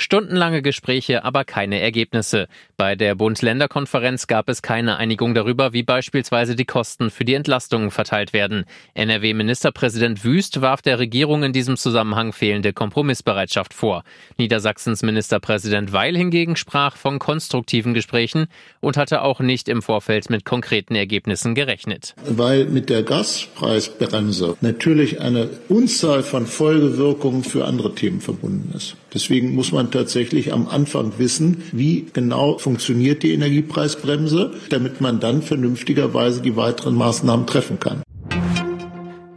Stundenlange Gespräche, aber keine Ergebnisse. Bei der Bund-Länder-Konferenz gab es keine Einigung darüber, wie beispielsweise die Kosten für die Entlastungen verteilt werden. NRW-Ministerpräsident Wüst warf der Regierung in diesem Zusammenhang fehlende Kompromissbereitschaft vor. Niedersachsens Ministerpräsident Weil hingegen sprach von konstruktiven Gesprächen und hatte auch nicht im Vorfeld mit konkreten Ergebnissen gerechnet. Weil mit der Gaspreisbremse natürlich eine Unzahl von Folgewirkungen für andere Themen verbunden ist. Deswegen muss man tatsächlich am Anfang wissen, wie genau funktioniert die Energiepreisbremse, damit man dann vernünftigerweise die weiteren Maßnahmen treffen kann.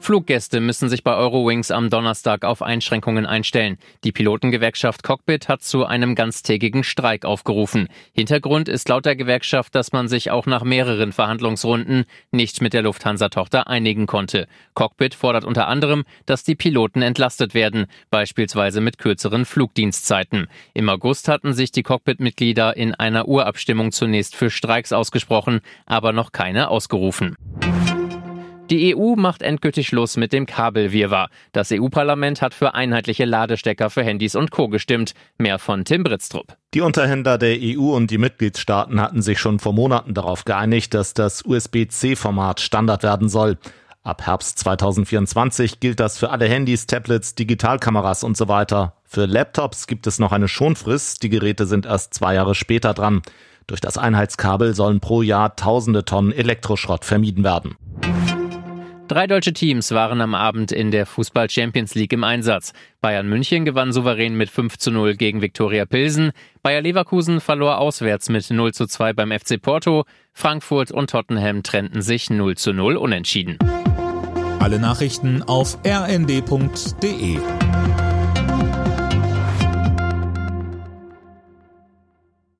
Fluggäste müssen sich bei Eurowings am Donnerstag auf Einschränkungen einstellen. Die Pilotengewerkschaft Cockpit hat zu einem ganztägigen Streik aufgerufen. Hintergrund ist laut der Gewerkschaft, dass man sich auch nach mehreren Verhandlungsrunden nicht mit der Lufthansa-Tochter einigen konnte. Cockpit fordert unter anderem, dass die Piloten entlastet werden, beispielsweise mit kürzeren Flugdienstzeiten. Im August hatten sich die Cockpit-Mitglieder in einer Urabstimmung zunächst für Streiks ausgesprochen, aber noch keine ausgerufen. Die EU macht endgültig Schluss mit dem Kabelwirrwarr. Das EU-Parlament hat für einheitliche Ladestecker für Handys und Co. gestimmt. Mehr von Tim Britztrup. Die Unterhändler der EU und die Mitgliedstaaten hatten sich schon vor Monaten darauf geeinigt, dass das USB-C-Format Standard werden soll. Ab Herbst 2024 gilt das für alle Handys, Tablets, Digitalkameras und so weiter. Für Laptops gibt es noch eine Schonfrist. Die Geräte sind erst zwei Jahre später dran. Durch das Einheitskabel sollen pro Jahr tausende Tonnen Elektroschrott vermieden werden. Drei deutsche Teams waren am Abend in der Fußball Champions League im Einsatz. Bayern München gewann souverän mit 5 zu 0 gegen Viktoria Pilsen. Bayer Leverkusen verlor auswärts mit 0 zu 2 beim FC Porto. Frankfurt und Tottenham trennten sich 0 zu 0 unentschieden. Alle Nachrichten auf rnd.de